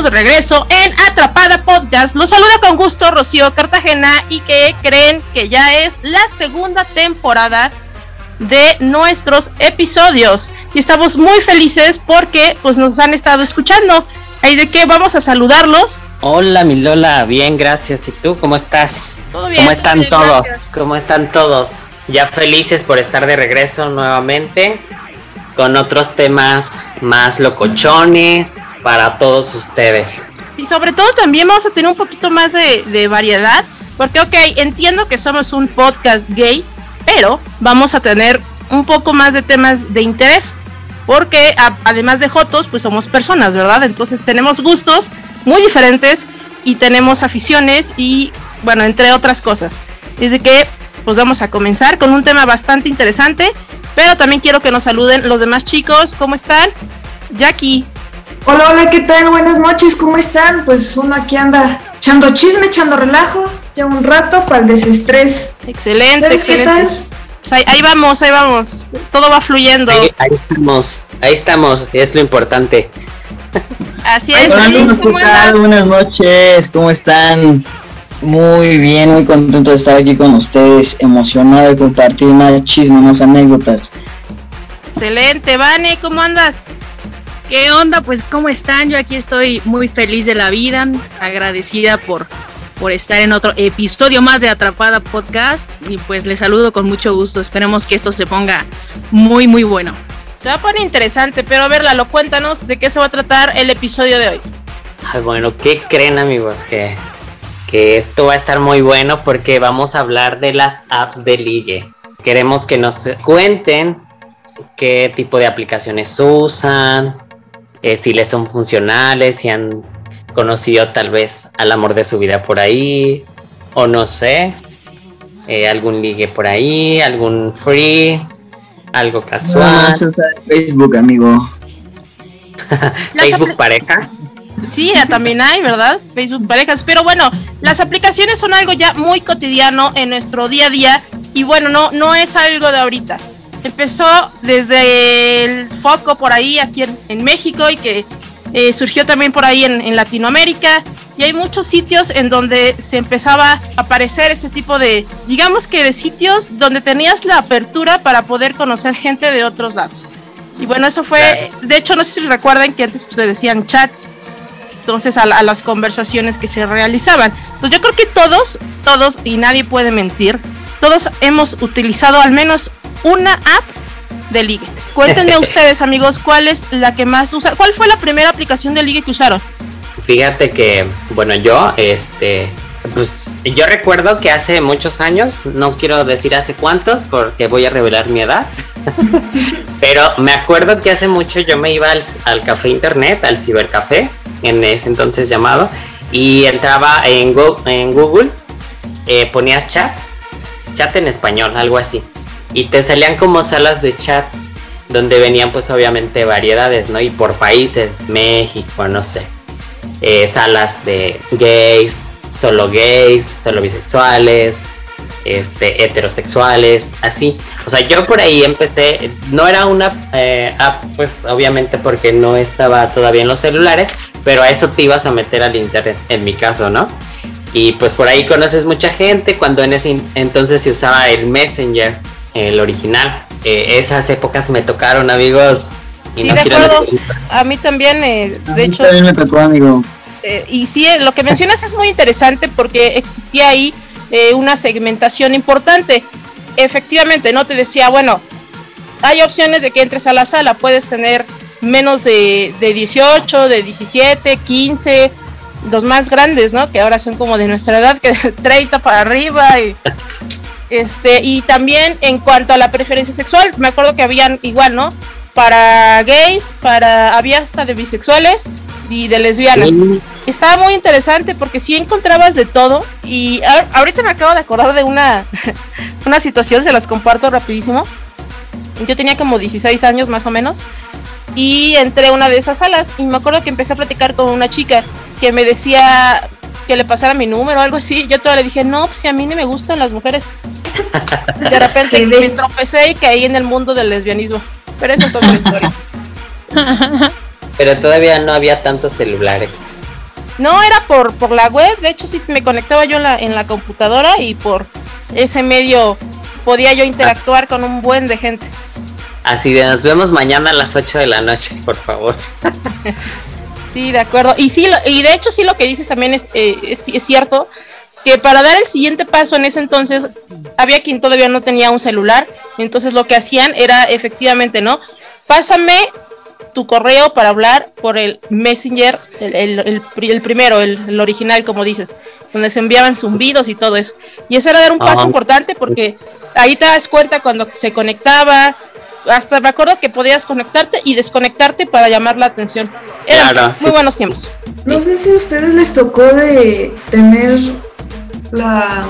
estamos de regreso en Atrapada Podcast. Los saluda con gusto Rocío Cartagena y que creen que ya es la segunda temporada de nuestros episodios. Y estamos muy felices porque pues nos han estado escuchando. Ahí de que vamos a saludarlos. Hola mi Lola, bien, gracias. ¿Y tú cómo estás? Todo bien. ¿Cómo están bien, todos? gracias. ¿Cómo están todos? Ya felices por estar de regreso nuevamente con otros temas más locochones para todos ustedes. Y sobre todo también vamos a tener un poquito más de, de variedad. Porque, ok, entiendo que somos un podcast gay, pero vamos a tener un poco más de temas de interés. Porque a- además de Jotos, pues somos personas, ¿verdad? Entonces tenemos gustos muy diferentes y tenemos aficiones y, bueno, entre otras cosas. Desde que, pues vamos a comenzar con un tema bastante interesante. Pero también quiero que nos saluden los demás chicos. ¿Cómo están? Jackie. Hola, hola, ¿qué tal? Buenas noches, ¿cómo están? Pues uno aquí anda echando chisme, echando relajo, ya un rato para el desestrés. Excelente, ¿Ustedes qué excelente. tal? Pues ahí, ahí vamos, ahí vamos. Todo va fluyendo. Ahí, ahí estamos, ahí estamos, es lo importante. Así es. Hola. Buenas noches, ¿cómo están? Muy bien, muy contento de estar aquí con ustedes, emocionado de compartir más chisme, más anécdotas. Excelente, Vane, ¿cómo andas? ¿Qué onda? Pues ¿cómo están? Yo aquí estoy muy feliz de la vida, agradecida por, por estar en otro episodio más de Atrapada Podcast y pues les saludo con mucho gusto. Esperemos que esto se ponga muy muy bueno. Se va a poner interesante, pero a ver, Lalo, cuéntanos de qué se va a tratar el episodio de hoy. Ay, bueno, ¿qué creen amigos? Que, que esto va a estar muy bueno porque vamos a hablar de las apps de ligue. Queremos que nos cuenten qué tipo de aplicaciones usan, eh, si les son funcionales, si han conocido tal vez al amor de su vida por ahí, o no sé, eh, algún ligue por ahí, algún free, algo casual, Facebook, amigo. Facebook parejas. Sí, ya también hay, ¿verdad? Facebook parejas. Pero bueno, las aplicaciones son algo ya muy cotidiano en nuestro día a día. Y bueno, no, no es algo de ahorita. Empezó desde el foco por ahí aquí en, en México y que eh, surgió también por ahí en, en Latinoamérica. Y hay muchos sitios en donde se empezaba a aparecer este tipo de, digamos que de sitios donde tenías la apertura para poder conocer gente de otros lados. Y bueno, eso fue, de hecho, no sé si recuerdan que antes pues, le decían chats entonces a las conversaciones que se realizaban. Entonces yo creo que todos, todos, y nadie puede mentir, todos hemos utilizado al menos una app de ligue. Cuéntenme ustedes, amigos, cuál es la que más usan. ¿Cuál fue la primera aplicación de ligue que usaron? Fíjate que, bueno, yo, este, pues yo recuerdo que hace muchos años, no quiero decir hace cuántos porque voy a revelar mi edad, pero me acuerdo que hace mucho yo me iba al, al café internet, al cibercafé, en ese entonces llamado, y entraba en, Go- en Google, eh, ponías chat, chat en español, algo así, y te salían como salas de chat donde venían pues obviamente variedades, ¿no? Y por países, México, no sé eh, salas de gays, solo gays, solo bisexuales, este, heterosexuales, así. O sea, yo por ahí empecé, no era una eh, app, pues obviamente porque no estaba todavía en los celulares, pero a eso te ibas a meter al internet, en mi caso, ¿no? Y pues por ahí conoces mucha gente, cuando en ese entonces se usaba el Messenger, el original. Eh, esas épocas me tocaron, amigos. Y Sí, no de acuerdo. decir- A mí también, eh, A de mí hecho, también me tocó, amigo. Eh, y sí, eh, lo que mencionas es muy interesante porque existía ahí eh, una segmentación importante. Efectivamente, ¿no? Te decía, bueno, hay opciones de que entres a la sala, puedes tener menos de, de 18, de 17, 15, los más grandes, ¿no? Que ahora son como de nuestra edad, que 30 para arriba y... Este, y también en cuanto a la preferencia sexual, me acuerdo que habían igual, ¿no? Para gays, para había hasta de bisexuales y de lesbianas Sí. estaba muy interesante porque sí encontrabas de todo y a- ahorita me acabo de acordar de una una situación, se las comparto rapidísimo. Yo tenía como 16 años más o menos y entré a una de esas salas y me acuerdo que empecé a platicar con una chica que me decía que le pasara mi número o algo así. Yo todavía le dije, no, pues si a mí ni me gustan las mujeres. De repente me tropecé y caí en el mundo del lesbianismo. Pero eso es otra historia. Pero todavía no había tantos celulares. No, era por, por la web, de hecho sí me conectaba yo en la, en la computadora y por ese medio podía yo interactuar con un buen de gente. Así de nos vemos mañana a las 8 de la noche, por favor. sí, de acuerdo. Y sí, y de hecho sí lo que dices también es, eh, es, es cierto que para dar el siguiente paso en ese entonces había quien todavía no tenía un celular, entonces lo que hacían era efectivamente, ¿no? Pásame tu correo para hablar por el Messenger, el, primero, el, original, como dices, donde se enviaban zumbidos y todo eso. Y ese era dar un paso importante porque ahí te das cuenta cuando se conectaba, hasta me acuerdo que podías conectarte y desconectarte para llamar la atención. Eran muy buenos tiempos. No sé si a ustedes les tocó de tener la...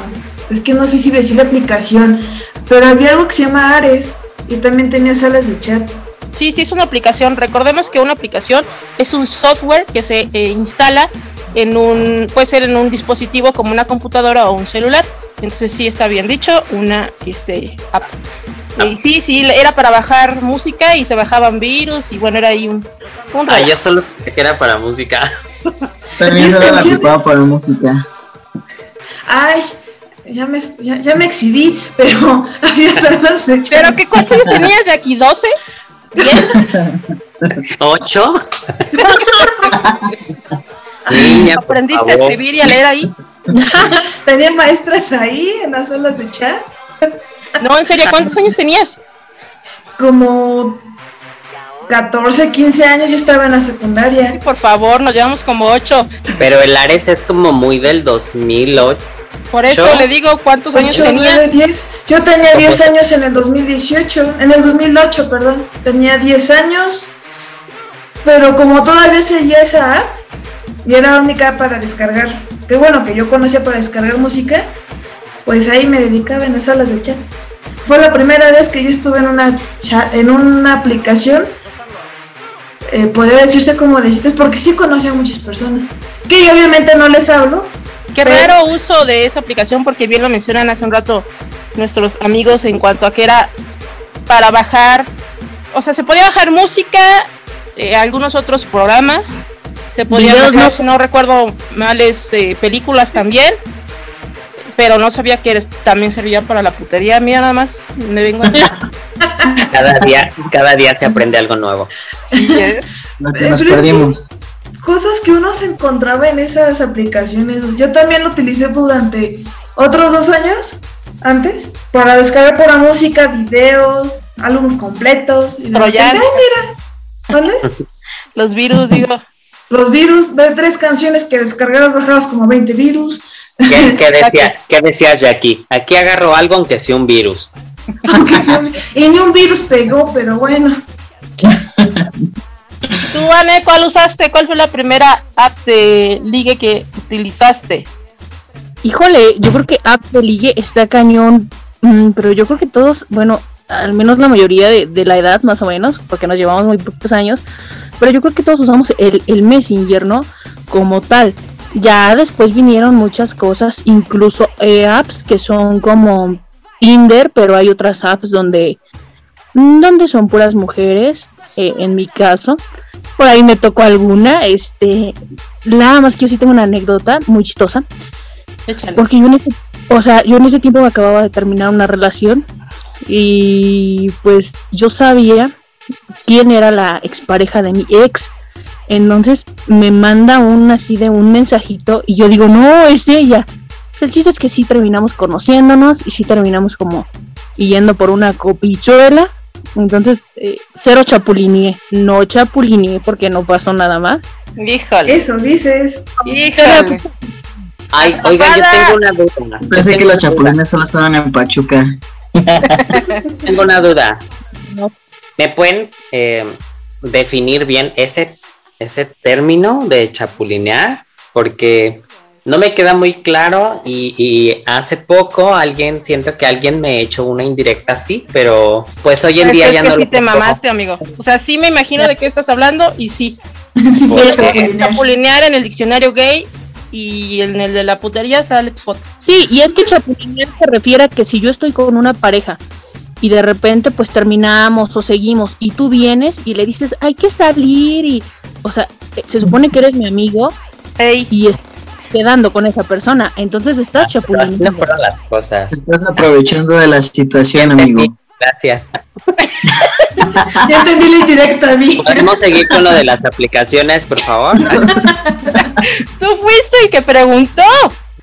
Es que no sé si decir la aplicación, pero había algo que se llama Ares y también tenía salas de chat. Sí, sí, es una aplicación. Recordemos que una aplicación es un software que se eh, instala en un, puede ser en un dispositivo como una computadora o un celular. Entonces sí está bien dicho, una este app. Y sí, sí, era para bajar música y se bajaban virus y bueno, era ahí un... un ah, yo solo que era para música. También era la para música. Ay, ya me, ya, me exhibí, pero había salas de ¿Pero qué cuántos años tenías, Jackie? ¿12? ¿10? ¿Ocho? ¿Aprendiste a escribir y a leer ahí? ¿Tenía maestras ahí en las salas de chat? No, en serio, ¿cuántos años tenías? Como 14, 15 años, yo estaba en la secundaria. Sí, por favor, nos llevamos como 8. Pero el Ares es como muy del 2008. Por eso le digo cuántos años tenía. Yo tenía 10 años en el 2018, en el 2008, perdón. Tenía 10 años, pero como todavía seguía esa app, y era la única para descargar, que bueno, que yo conocía para descargar música, pues ahí me dedicaba en las salas de chat. Fue la primera vez que yo estuve en una, en una aplicación, eh, podría decirse como de porque sí conocía a muchas personas, que yo obviamente no les hablo, Qué raro uso de esa aplicación porque bien lo mencionan hace un rato nuestros amigos en cuanto a que era para bajar, o sea, se podía bajar música, eh, algunos otros programas, se podía bajar, si no recuerdo males, eh, películas también, pero no sabía que también servía para la putería. Mira, nada más me vengo. cada día, cada día se aprende algo nuevo. Sí, ¿eh? que nos perdimos cosas que uno se encontraba en esas aplicaciones. Yo también lo utilicé durante otros dos años antes para descargar por la música, videos, álbumes completos. Y Pero ya. mira! ¿Dónde? Los virus, digo. Los virus, de tres canciones que descargabas, bajabas como 20 virus. ¿Qué, decía, ¿qué decías, Jackie? Aquí agarro algo aunque sea un virus. y ni un virus pegó, pero bueno. Tú, Anne, ¿cuál usaste? ¿Cuál fue la primera app de ligue que utilizaste? Híjole, yo creo que app de ligue está cañón, mm, pero yo creo que todos, bueno, al menos la mayoría de, la edad más o menos, porque nos llevamos muy pocos años, pero yo creo que todos usamos el, el Messenger, ¿no? Como tal. Ya después vinieron muchas cosas, incluso eh, apps que son como Tinder, pero hay otras apps donde, donde son puras mujeres eh, en mi caso. Por ahí me tocó alguna, este, nada más que yo sí tengo una anécdota muy chistosa. Porque yo en ese, o sea, yo en ese tiempo me acababa de terminar una relación y pues yo sabía quién era la expareja de mi ex. Entonces me manda un así de un mensajito y yo digo, no, es ella. el chiste es que sí terminamos conociéndonos y sí terminamos como yendo por una copichuela entonces, eh, cero chapulinie, no chapulinie porque no pasó nada más. Híjole. Eso dices. Híjole. Ay, oiga, yo tengo una duda. Pensé que los chapulines solo estaban en Pachuca. tengo una duda. ¿Me pueden eh, definir bien ese, ese término de chapulinear? Porque no me queda muy claro y, hace poco alguien, siento que alguien me hecho una indirecta así, pero pues hoy en pues día ya no sí te mamaste, amigo. O sea, sí me imagino de qué estás hablando y sí. sí chapulinear en el diccionario gay y en el de la putería sale tu foto. Sí, y es que chapulinear se refiere a que si yo estoy con una pareja y de repente pues terminamos o seguimos y tú vienes y le dices, hay que salir y, o sea, se supone que eres mi amigo Ey, y estás quedando con esa persona. Entonces estás Pero así no chapulineando. fueron las cosas. Estás aprovechando de la situación, amigo. Gracias. Ya entendí la indirecta, vi. ¿Podemos seguir con lo de las aplicaciones, por favor? tú fuiste el que preguntó.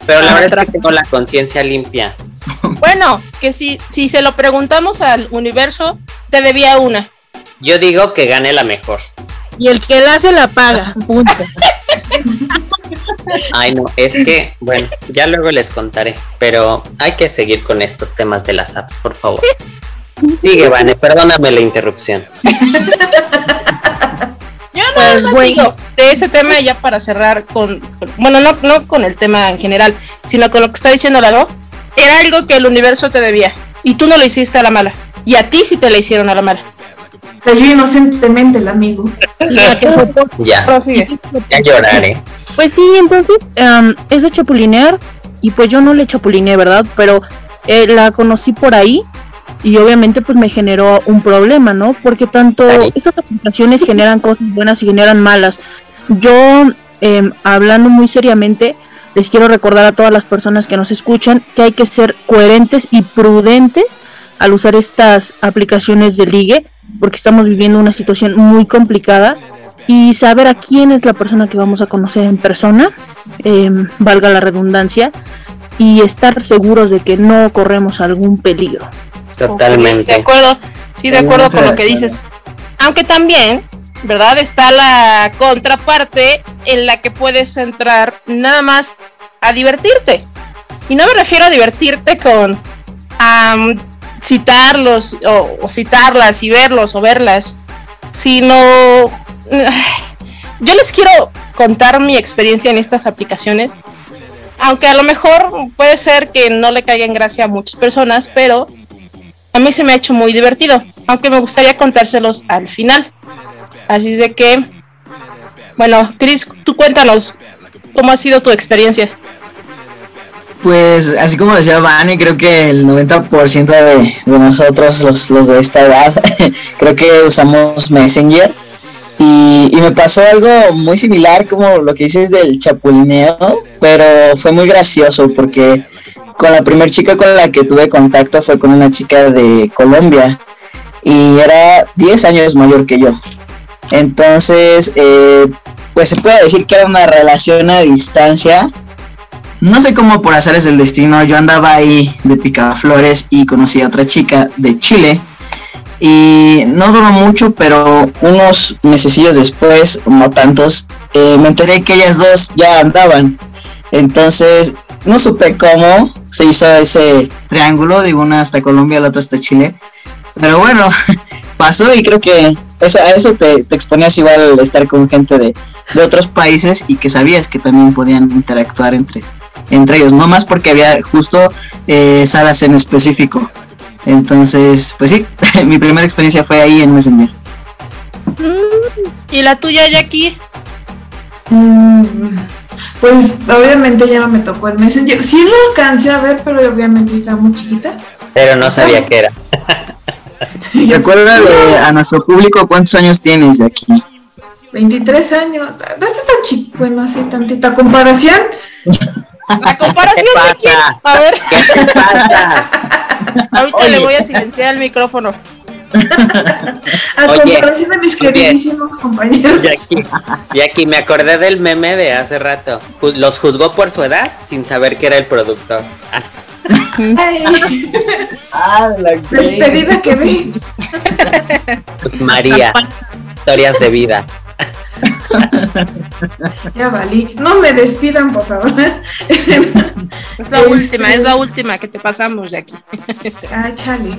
Pero la verdad es que tengo la conciencia limpia. Bueno, que si, si se lo preguntamos al universo, te debía una. Yo digo que gane la mejor. Y el que la hace la paga. Punto. Ay, no, es que, bueno, ya luego les contaré. Pero hay que seguir con estos temas de las apps, por favor. Sigue, Vane, perdóname la interrupción. Yo no Pues, bueno. digo de ese tema ya para cerrar con, con- bueno, no, no con el tema en general, sino con lo que está diciendo Lalo, era algo que el universo te debía y tú no lo hiciste a la mala y a ti sí te la hicieron a la mala. Cayó inocentemente el amigo. Ya, Prosigue. ya lloraré. Pues sí, entonces em, es de chapulinear y pues yo no le chapulineé, ¿verdad? Pero eh, la conocí por ahí y obviamente pues me generó un problema, ¿no? Porque tanto Ahí. esas aplicaciones generan cosas buenas y generan malas. Yo, em, hablando muy seriamente, les quiero recordar a todas las personas que nos escuchan que hay que ser coherentes y prudentes al usar estas aplicaciones de ligue, porque estamos viviendo una situación muy complicada y saber a quién es la persona que vamos a conocer en persona, em, valga la redundancia, y estar seguros de que no corremos algún peligro. De Totalmente. acuerdo, sí, de acuerdo con lo que dices. Aunque también, ¿verdad? Está la contraparte en la que puedes entrar nada más a divertirte. Y no me refiero a divertirte con citarlos o, citarlas y verlos o verlas, sino yo les quiero contar mi experiencia en estas aplicaciones. Aunque a lo mejor puede ser que no le caiga en gracia a muchas personas, pero a mí se me ha hecho muy divertido, aunque me gustaría contárselos al final. Así de que, bueno, Chris, tú cuéntanos cómo ha sido tu experiencia. Pues así como decía Vane, creo que el 90% de, nosotros, los, los de esta edad, creo que usamos Messenger. Y, y me pasó algo muy similar como lo que dices del chapulineo, pero fue muy gracioso porque con la primera chica con la que tuve contacto fue con una chica de Colombia y era 10 años mayor que yo. Entonces, eh, pues se puede decir que era una relación a distancia, no sé cómo por azares del destino, yo andaba ahí de picaflores y conocí a otra chica de Chile. Y no duró mucho, pero unos mesecillos después, no tantos, eh, me enteré que ellas dos ya andaban. Entonces, no supe cómo se hizo ese triángulo, de una hasta Colombia, la otra hasta Chile. Pero bueno, pasó y creo que eso, a eso te, exponías igual al estar con gente de otros países y que sabías que también podían interactuar entre, entre ellos, no más porque había justo eh, salas en específico. Entonces, pues sí, mi primera experiencia fue ahí en Messenger. ¿Y la tuya, Jackie? Mm, Pues obviamente ya no me tocó el Messenger. Sí lo alcancé a ver, pero obviamente estaba muy chiquita. Pero no sabía qué era. Recuérdale a nuestro público cuántos años tienes de aquí. 23 años. No está tan chico, bueno, así tantita comparación. ¿La comparación ¿Qué de quién? A ver, ¿Qué te pasa? ahorita Oye. le voy a silenciar el micrófono. A Oye, comparación de mis queridísimos compañeros. Jackie, Jackie, me acordé del meme de hace rato. Los juzgó por su edad sin saber que era el productor. Ay, Ah, la despedida que ve. María, historias de vida. Ya valí. No me despidan, por favor. Es la Este- última, es la última que te pasamos, Jackie. Ah, chale.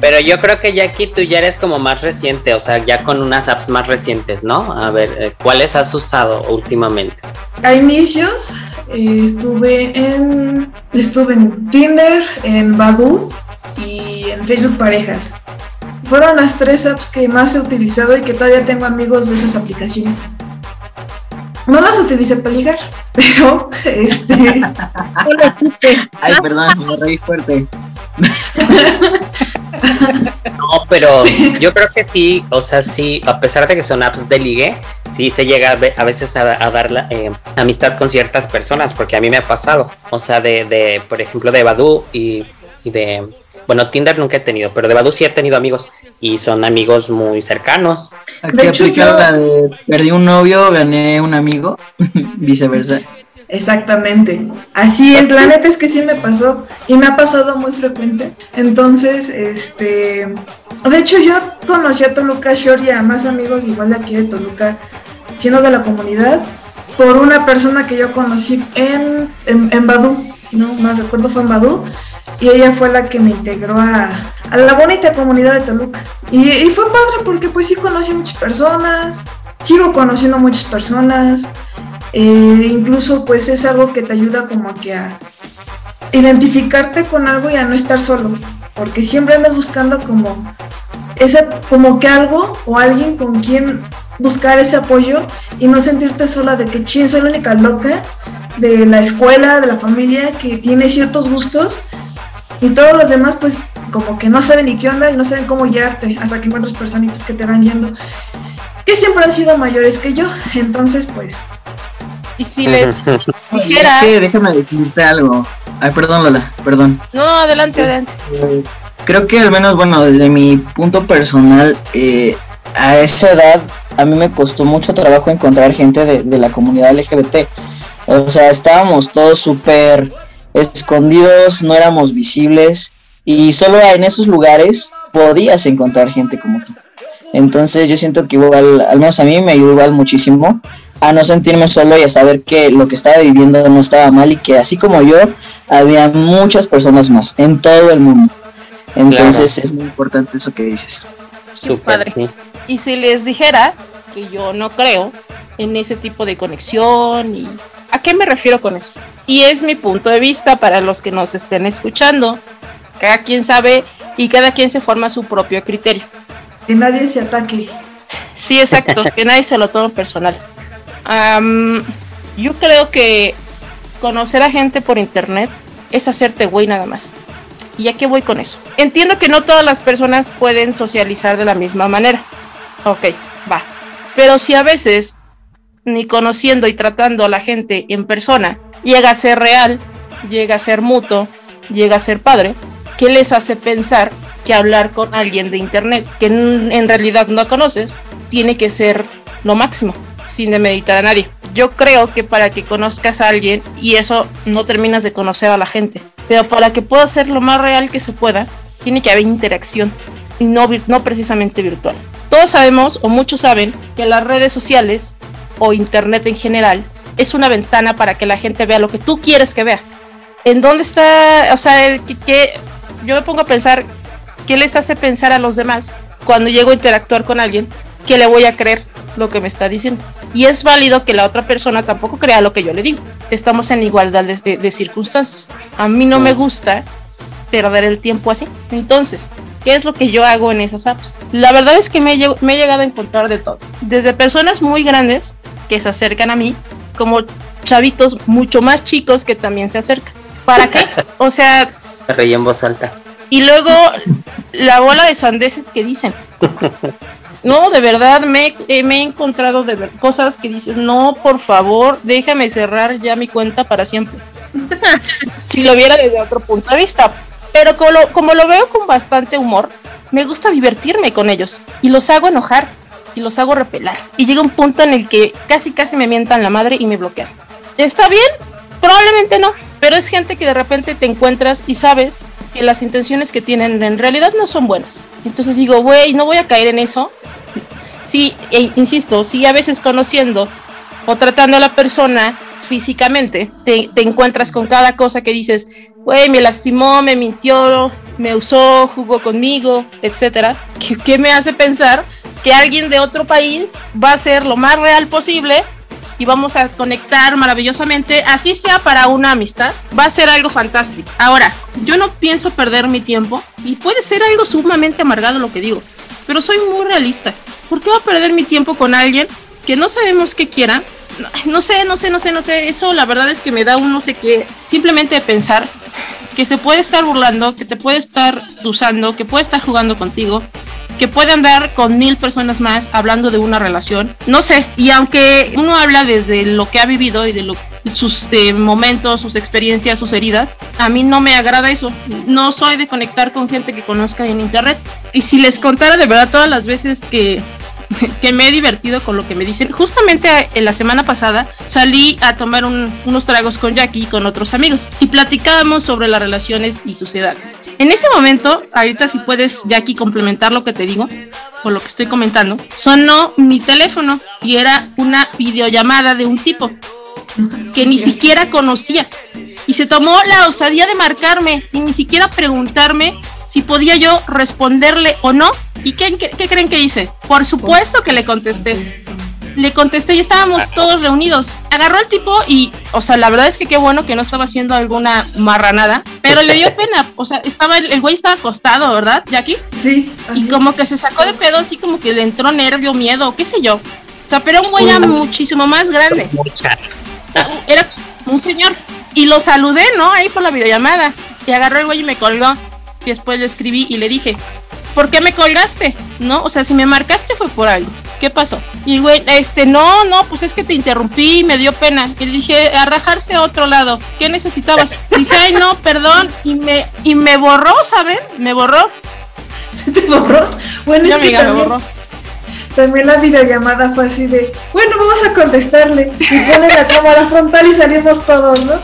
Pero yo creo que Jackie, tú ya eres como más reciente, o sea, ya con unas apps más recientes, ¿no? A ver, eh, ¿cuáles has usado últimamente? A inicios eh, estuve en estuve en Tinder, en Badoo y en Facebook Parejas. Fueron las tres apps que más he utilizado y que todavía tengo amigos de esas aplicaciones. No las utilicé para ligar, pero este. Ay, perdón, me reí fuerte. No, pero yo creo que sí, o sea, sí, a pesar de que son apps de ligue, sí se llega a, veces a, dar la, eh, amistad con ciertas personas, porque a mí me ha pasado. O sea, de, de por ejemplo, de Badu y, de. Bueno, Tinder nunca he tenido, pero de Badu sí he tenido amigos y son amigos muy cercanos. Aquí aplica perdí un novio, gané un amigo, viceversa. Exactamente. Así es, la neta es que sí me pasó y me ha pasado muy frecuente. Entonces, este, de hecho yo conocí a Toluca Shore y a más amigos igual de aquí de Toluca, siendo de la comunidad, por una persona que yo conocí en, en, Badú, si no me recuerdo fue en Badú, y ella fue la que me integró a, a la bonita comunidad de Toluca. Y, y fue padre porque pues sí conocí a muchas personas, sigo conociendo a muchas personas, eh, incluso pues es algo que te ayuda como que a identificarte con algo y a no estar solo, porque siempre andas buscando como ese, como que algo o alguien con quien buscar ese apoyo y no sentirte sola de que ching, soy la única loca de la escuela, de la familia que tiene ciertos gustos y todos los demás pues como que no saben ni qué onda y no saben cómo guiarte hasta que encuentras personitas que te van guiando que siempre han sido mayores que yo entonces pues y si les dijera... Es que déjame decirte algo. Ay, perdón, Lola, perdón. No, adelante, adelante. Creo que al menos, bueno, desde mi punto personal, eh, a esa edad a mí me costó mucho trabajo encontrar gente de, de la comunidad LGBT. O sea, estábamos todos súper escondidos, no éramos visibles y solo en esos lugares podías encontrar gente como tú. Entonces yo siento que igual, al menos a mí me ayudó igual muchísimo a no sentirme solo y a saber que lo que estaba viviendo no estaba mal y que así como yo, había muchas personas más en todo el mundo. Entonces es muy importante eso que dices. Súper, sí. Y si les dijera que yo no creo en ese tipo de conexión y ¿a qué me refiero con eso? Y es mi punto de vista para los que nos estén escuchando. Cada quien sabe y cada quien se forma su propio criterio. Que nadie se ataque. Sí, exacto, que nadie se lo tome personal yo creo que conocer a gente por internet es hacerte güey nada más. ¿Y a qué voy con eso? Entiendo que no todas las personas pueden socializar de la misma manera. Ok, va. Pero si a veces, ni conociendo y tratando a la gente en persona, llega a ser real, llega a ser mutuo, llega a ser padre, ¿qué les hace pensar que hablar con alguien de internet que en realidad no conoces tiene que ser lo máximo? sin demeritar a nadie. Yo creo que para que conozcas a alguien, y eso no terminas de conocer a la gente, pero para que pueda ser lo más real que se pueda, tiene que haber interacción, y no, no precisamente virtual. Todos sabemos, o muchos saben, que las redes sociales, o internet en general, es una ventana para que la gente vea lo que tú quieres que vea. ¿En dónde está? O sea, que, yo me pongo a pensar, ¿qué les hace pensar a los demás cuando llego a interactuar con alguien que le voy a creer lo que me está diciendo. Y es válido que la otra persona tampoco crea lo que yo le digo. Estamos en igualdad de, circunstancias. A mí no me gusta perder el tiempo así. Entonces, ¿qué es lo que yo hago en esas apps? La verdad es que me he, me he llegado a encontrar de todo. Desde personas muy grandes que se acercan a mí, como chavitos mucho más chicos que también se acercan. ¿Para qué? O sea... Reí en voz alta. Y luego la bola de sandeces que dicen. No, de verdad me, eh, me he encontrado de ver cosas que dices, no, por favor, déjame cerrar ya mi cuenta para siempre. si lo viera desde otro punto de vista. Pero como lo, como lo veo con bastante humor, me gusta divertirme con ellos y los hago enojar y los hago repelar. Y llega un punto en el que casi casi me mientan la madre y me bloquean. ¿Está bien? Probablemente no, pero es gente que de repente te encuentras y sabes que las intenciones que tienen en realidad no son buenas. Entonces digo, güey, no voy a caer en eso sí, e, insisto, sí a veces conociendo o tratando a la persona físicamente, te, encuentras con cada cosa que dices, güey, me lastimó, me mintió, me usó, jugó conmigo, etcétera, que, me hace pensar que alguien de otro país va a ser lo más real posible y vamos a conectar maravillosamente, así sea para una amistad, va a ser algo fantástico. Ahora, yo no pienso perder mi tiempo y puede ser algo sumamente amargado lo que digo, pero soy muy realista. ¿Por qué voy a perder mi tiempo con alguien que no sabemos qué quiera? No, sé, no sé, no sé, no sé. Eso la verdad es que me da un no sé qué. Simplemente pensar que se puede estar burlando, que te puede estar usando, que puede estar jugando contigo. que puede andar con mil personas más hablando de una relación. No sé, y aunque uno habla desde lo que ha vivido y de lo, sus eh, momentos, sus experiencias, sus heridas, a mí no me agrada eso. No soy de conectar con gente que conozca en internet. Y si les contara de verdad todas las veces que que me he divertido con lo que me dicen. Justamente en la semana pasada salí a tomar unos tragos con Jackie y con otros amigos y platicábamos sobre las relaciones y sus edades. En ese momento, ahorita si puedes Jackie complementar lo que te digo o lo que estoy comentando, sonó mi teléfono y era una videollamada de un tipo que ni siquiera conocía y se tomó la osadía de marcarme sin ni siquiera preguntarme si podía yo responderle o no. ¿Y qué, qué, creen que hice? Por supuesto que le contesté. Le contesté y estábamos todos reunidos. Agarró al tipo y, o sea, la verdad es que qué bueno que no estaba haciendo alguna marranada, pero le dio pena. O sea, estaba el, güey estaba acostado, ¿verdad, Jackie? Sí. Y como que se sacó de pedo, así como que le entró nervio, miedo, qué sé yo. O sea, pero un güey ya muchísimo más grande. Era un señor. Y lo saludé, ¿no? Ahí por la videollamada. Y agarró el güey y me colgó. Y después le escribí y le dije, ¿por qué me colgaste? ¿No? O sea, si me marcaste fue por algo. ¿Qué pasó? Y el güey, este, no, no, pues es que te interrumpí, me dio pena. Y le dije, a rajarse a otro lado. ¿Qué necesitabas? Dice, ay, no, perdón. Y me, y me borró, ¿saben? Me borró. ¿Se te borró? Bueno, es que también, me borró. También la videollamada fue así de, bueno, vamos a contestarle. Y pone la cámara frontal y salimos todos, ¿no?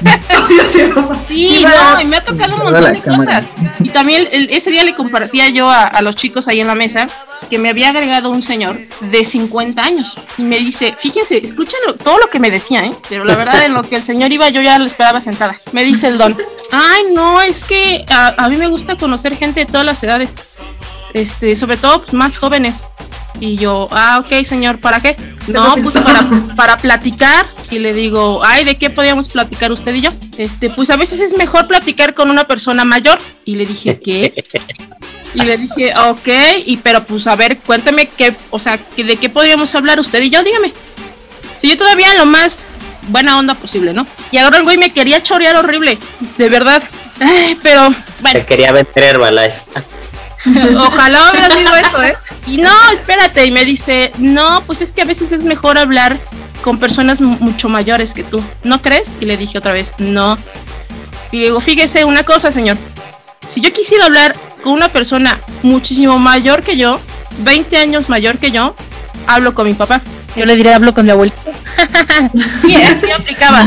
sí, no, y me ha tocado un montón de cosas. Y también ese día le compartía yo a, los chicos ahí en la mesa que me había agregado un señor de 50 años. Y me dice, fíjense, escuchen todo lo que me decía, ¿eh? Pero la verdad, en lo que el señor iba, yo ya lo esperaba sentada. Me dice el don, ay, no, es que a, mí me gusta conocer gente de todas las edades. Este, sobre todo pues, más jóvenes. Y yo, ah, ok, señor, ¿para qué? No, pues para, para platicar. Y le digo, ay, ¿de qué podíamos platicar usted y yo? Este, pues a veces es mejor platicar con una persona mayor. Y le dije, ¿qué? Y le dije, ok, y pero pues a ver, cuéntame qué, o sea, de qué podríamos hablar usted y yo, dígame. Si yo todavía lo más buena onda posible, ¿no? Y ahora el güey me quería chorear horrible, de verdad. pero, bueno. quería vender Herbalife. Ojalá hubiera sido eso, ¿eh? Y no, espérate, y me dice, no, pues es que a veces es mejor hablar con personas mucho mayores que tú, ¿no crees? Y le dije otra vez, no. Y le digo, fíjese una cosa, señor, si yo quisiera hablar con una persona muchísimo mayor que yo, 20 años mayor que yo, hablo con mi papá. Yo le diré, hablo con mi abuelito. sí, así aplicaba.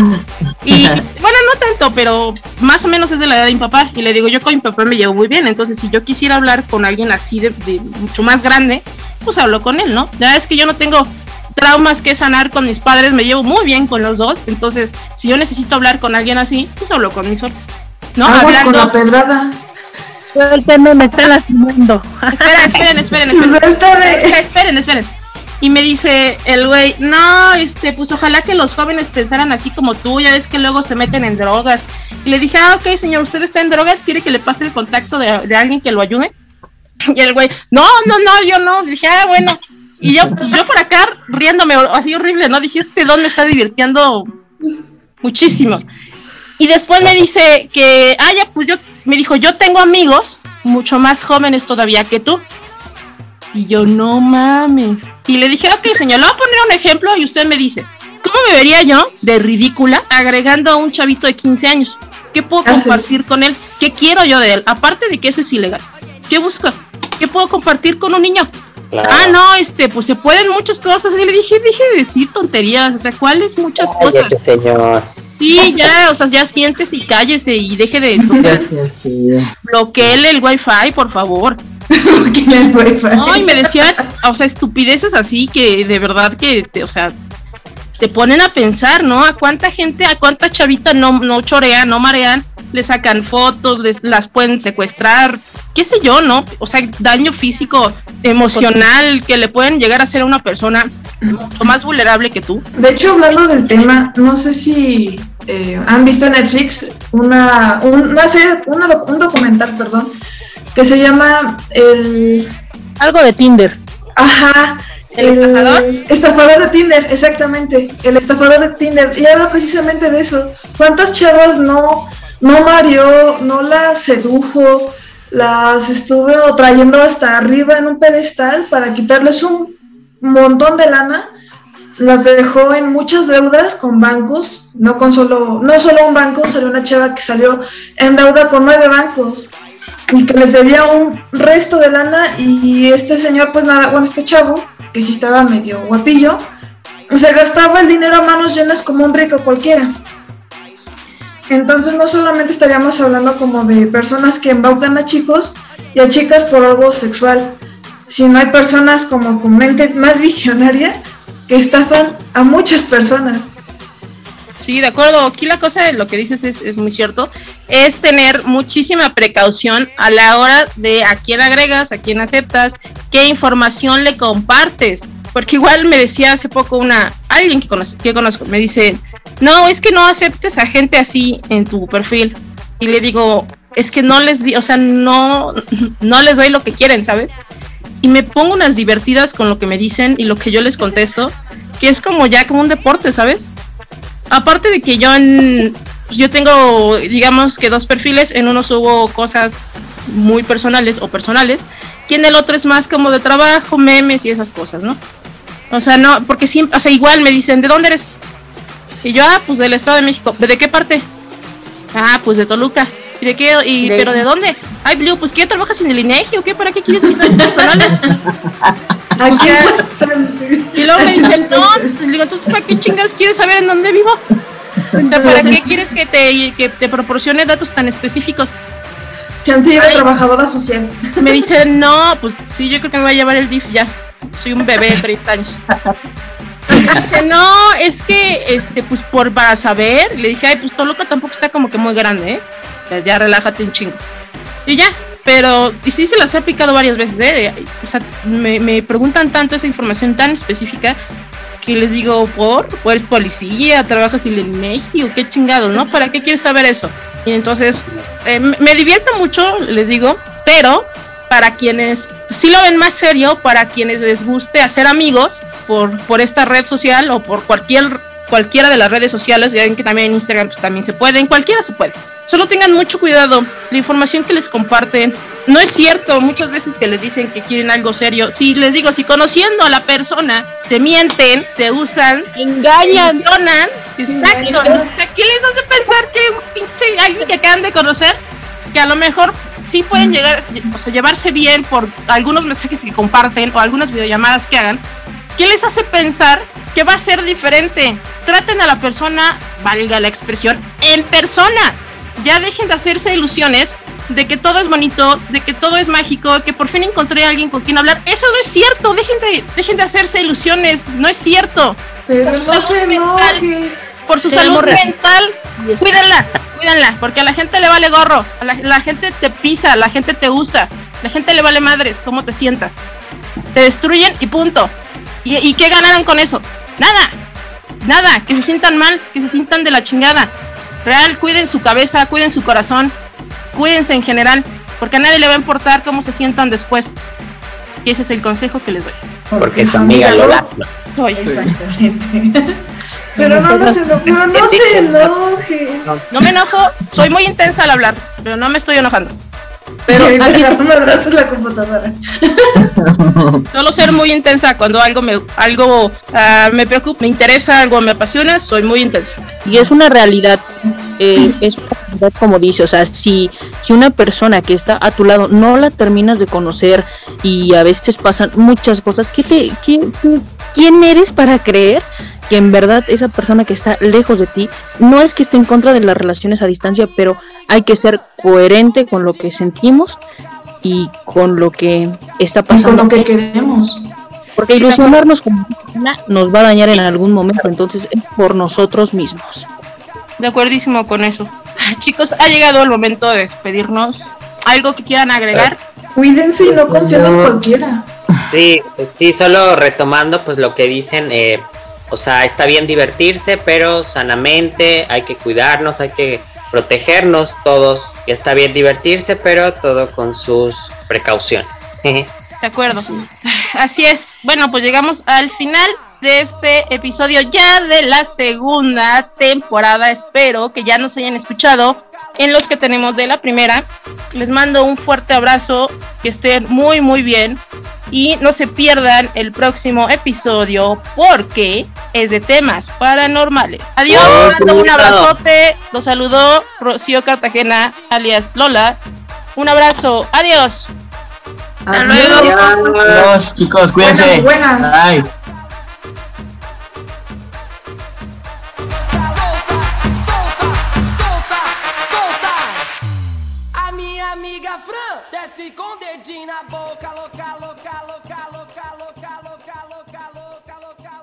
Y bueno, no tanto, pero más o menos es de la edad de mi papá. Y le digo, yo con mi papá me llevo muy bien. Entonces, si yo quisiera hablar con alguien así de, mucho más grande, pues hablo con él, ¿no? Ya es que yo no tengo traumas que sanar con mis padres, me llevo muy bien con los dos. Entonces, si yo necesito hablar con alguien así, pues hablo con mis suegros. ¿No? Hablando... con la pedrada. Suéltame, me está lastimando. Esperen, esperen, esperen, esperen. Esperen, esperen. Y me dice el güey, no, este, pues ojalá que los jóvenes pensaran así como tú, ya ves que luego se meten en drogas. Y le dije, ah, ok, señor, usted está en drogas, quiere que le pase el contacto de, alguien que lo ayude. Y el güey, no, no, no, yo no. dije, ah, bueno. Y yo, pues, yo por acá riéndome así horrible, ¿no? Dije, este don me está divirtiendo muchísimo. Y después me dice que, ah, ya, pues yo, me dijo, yo tengo amigos mucho más jóvenes todavía que tú. Y yo, no mames. Y le dije, ok, señor, le voy a poner un ejemplo y usted me dice, ¿cómo me vería yo de ridícula agregando a un chavito de 15 años? ¿Qué puedo compartir con él? ¿Qué quiero yo de él? Aparte de que eso es ilegal. ¿Qué busco? ¿Qué puedo compartir con un niño? Ah, no, este, pues se pueden muchas cosas. Y le dije, dije de decir tonterías. O sea, ¿cuáles muchas cosas? señor. Sí, ya, o sea, ya siéntese y cállese y deje de. Bloqueele el wifi, por favor. No, y me decían, o sea, estupideces así que de verdad que, te, o sea, te ponen a pensar, ¿no? A cuánta gente, a cuánta chavita no, no chorean, no marean, le sacan fotos, les, las pueden secuestrar, qué sé yo, ¿no? O sea, daño físico, emocional que le pueden llegar a hacer a una persona mucho más vulnerable que tú. De hecho, hablando del tema, no sé si eh, han visto en Netflix una, una serie, un documental, perdón, que se llama el... Algo de Tinder. Ajá. ¿El, estafador? Estafador de Tinder, exactamente. El estafador de Tinder. Y habla precisamente de eso. ¿Cuántas chavas no, no mareó, no la sedujo? las estuve trayendo hasta arriba en un pedestal para quitarles un montón de lana. Las dejó en muchas deudas con bancos, no con solo, no solo un banco, salió una chava que salió en deuda con nueve bancos y que les debía un resto de lana y este señor, pues nada, bueno, este chavo, que sí estaba medio guapillo, se gastaba el dinero a manos llenas como un rico cualquiera. Entonces no solamente estaríamos hablando como de personas que embaucan a chicos y a chicas por algo sexual, sino hay personas como con mente más visionaria que estafan a muchas personas. Sí, de acuerdo. Aquí la cosa de lo que dices es, muy cierto. Es tener muchísima precaución a la hora de a quién agregas, a quién aceptas, qué información le compartes. Porque igual me decía hace poco una, alguien que, conoce, que conozco, me dice, no, es que no aceptes a gente así en tu perfil. Y le digo, es que no les di, o sea, no, no les doy lo que quieren, ¿sabes? Y me pongo unas divertidas con lo que me dicen y lo que yo les contesto, que es como ya como un deporte, ¿sabes? Aparte de que yo en, yo tengo, digamos que dos perfiles, en uno subo cosas muy personales o personales, y en el otro es más como de trabajo, memes y esas cosas, ¿no? O sea, no, porque siempre, o sea, igual me dicen, ¿de dónde eres? Y yo, ah, pues del Estado de México. ¿De qué parte? Ah, pues de Toluca. ¿Y de qué? Y, ¿Pero de dónde? Ay, Blue, pues ¿qué trabajas en el INEGI o qué? ¿Para qué quieres mis datos personales? sea, y luego me dicen, no, le digo, entonces ¿para qué chingas quieres saber en dónde vivo? O sea, ¿para qué quieres que te, que te proporcione datos tan específicos? Chance de trabajadora social. Me dicen, no, pues sí, yo creo que me va a llevar el DIF ya. Soy un bebé de 30 años. Dice, no, es que, este, pues por para saber, le dije, ay, pues Toluca tampoco está como que muy grande, ¿eh? Ya, relájate un chingo. Y ya, pero, y sí se las he aplicado varias veces, ¿eh? O sea, me, preguntan tanto esa información tan específica que les digo, ¿por? ¿Por policía? ¿Trabajas en el INEGI o qué chingados, no? ¿Para qué quieres saber eso? Y entonces, eh, me divierte mucho, les digo, pero para quienes sí lo ven más serio, para quienes les guste hacer amigos por, por esta red social o por cualquier cualquiera de las redes sociales, ya ven que también en Instagram pues, también se puede, en cualquiera se puede. Solo tengan mucho cuidado, la información que les comparten no es cierto, muchas veces que les dicen que quieren algo serio, si les digo, si conociendo a la persona te mienten, te usan, engañan, donan, exacto, ¿qué les hace pensar que un pinche alguien que acaban de conocer, que a lo mejor sí pueden llegar, o sea, llevarse bien por algunos mensajes que comparten o algunas videollamadas que hagan, ¿qué les hace pensar que va a ser diferente? Traten a la persona, valga la expresión, en persona. Ya dejen de hacerse ilusiones de que todo es bonito, de que todo es mágico, que por fin encontré a alguien con quien hablar. Eso no es cierto. Dejen de, dejen de hacerse ilusiones. No es cierto. Pero no se mental, por su salud mental, cuídenla, cuídenla, porque a la gente le vale gorro, a la, gente te pisa, la gente te usa, la gente le vale madres cómo te sientas. Te destruyen y punto. ¿Y, ¿Y qué ganaron con eso? Nada, nada, que se sientan mal, que se sientan de la chingada. Real, cuiden su cabeza, cuiden su corazón, cuídense en general, porque a nadie le va a importar cómo se sientan después. Y ese es el consejo que les doy. Porque su amiga lo lasma. Exactamente. Pero no, no, se, pero no se enoje. No me enojo, soy muy intensa al hablar, pero no me estoy enojando. Pero así me la computadora. Solo ser muy intensa cuando algo me algo uh, me preocupa, me interesa, algo me apasiona, soy muy intensa. Y es una realidad, eh, es como dice, o sea, si, si una persona que está a tu lado no la terminas de conocer y a veces pasan muchas cosas, ¿qué te, quién, quién eres para creer que en verdad esa persona que está lejos de ti no es que esté en contra de las relaciones a distancia, pero hay que ser coherente con lo que sentimos y con lo que está pasando. con lo que queremos. Porque ilusionarnos como persona nos va a dañar en algún momento, entonces es por nosotros mismos. De acuerdísimo con eso. Chicos, ha llegado el momento de despedirnos. ¿Algo que quieran agregar? Cuídense y no confíen en cualquiera. Sí, sí, solo retomando pues lo que dicen, eh, o sea, está bien divertirse, pero sanamente, hay que cuidarnos, hay que protegernos todos. Está bien divertirse, pero todo con sus precauciones. De acuerdo. Así es. Bueno, pues llegamos al final de este episodio ya de la segunda temporada. Espero que ya nos hayan escuchado en los que tenemos de la primera. Les mando un fuerte abrazo, que estén muy muy bien y no se pierdan el próximo episodio porque es de temas paranormales. Adiós, Oh, mando un abrazote, los saludó Rocío Cartagena alias Lola. Un abrazo, adiós. Hasta luego. Adiós, chicos, cuídense. Buenas, buenas. Bye.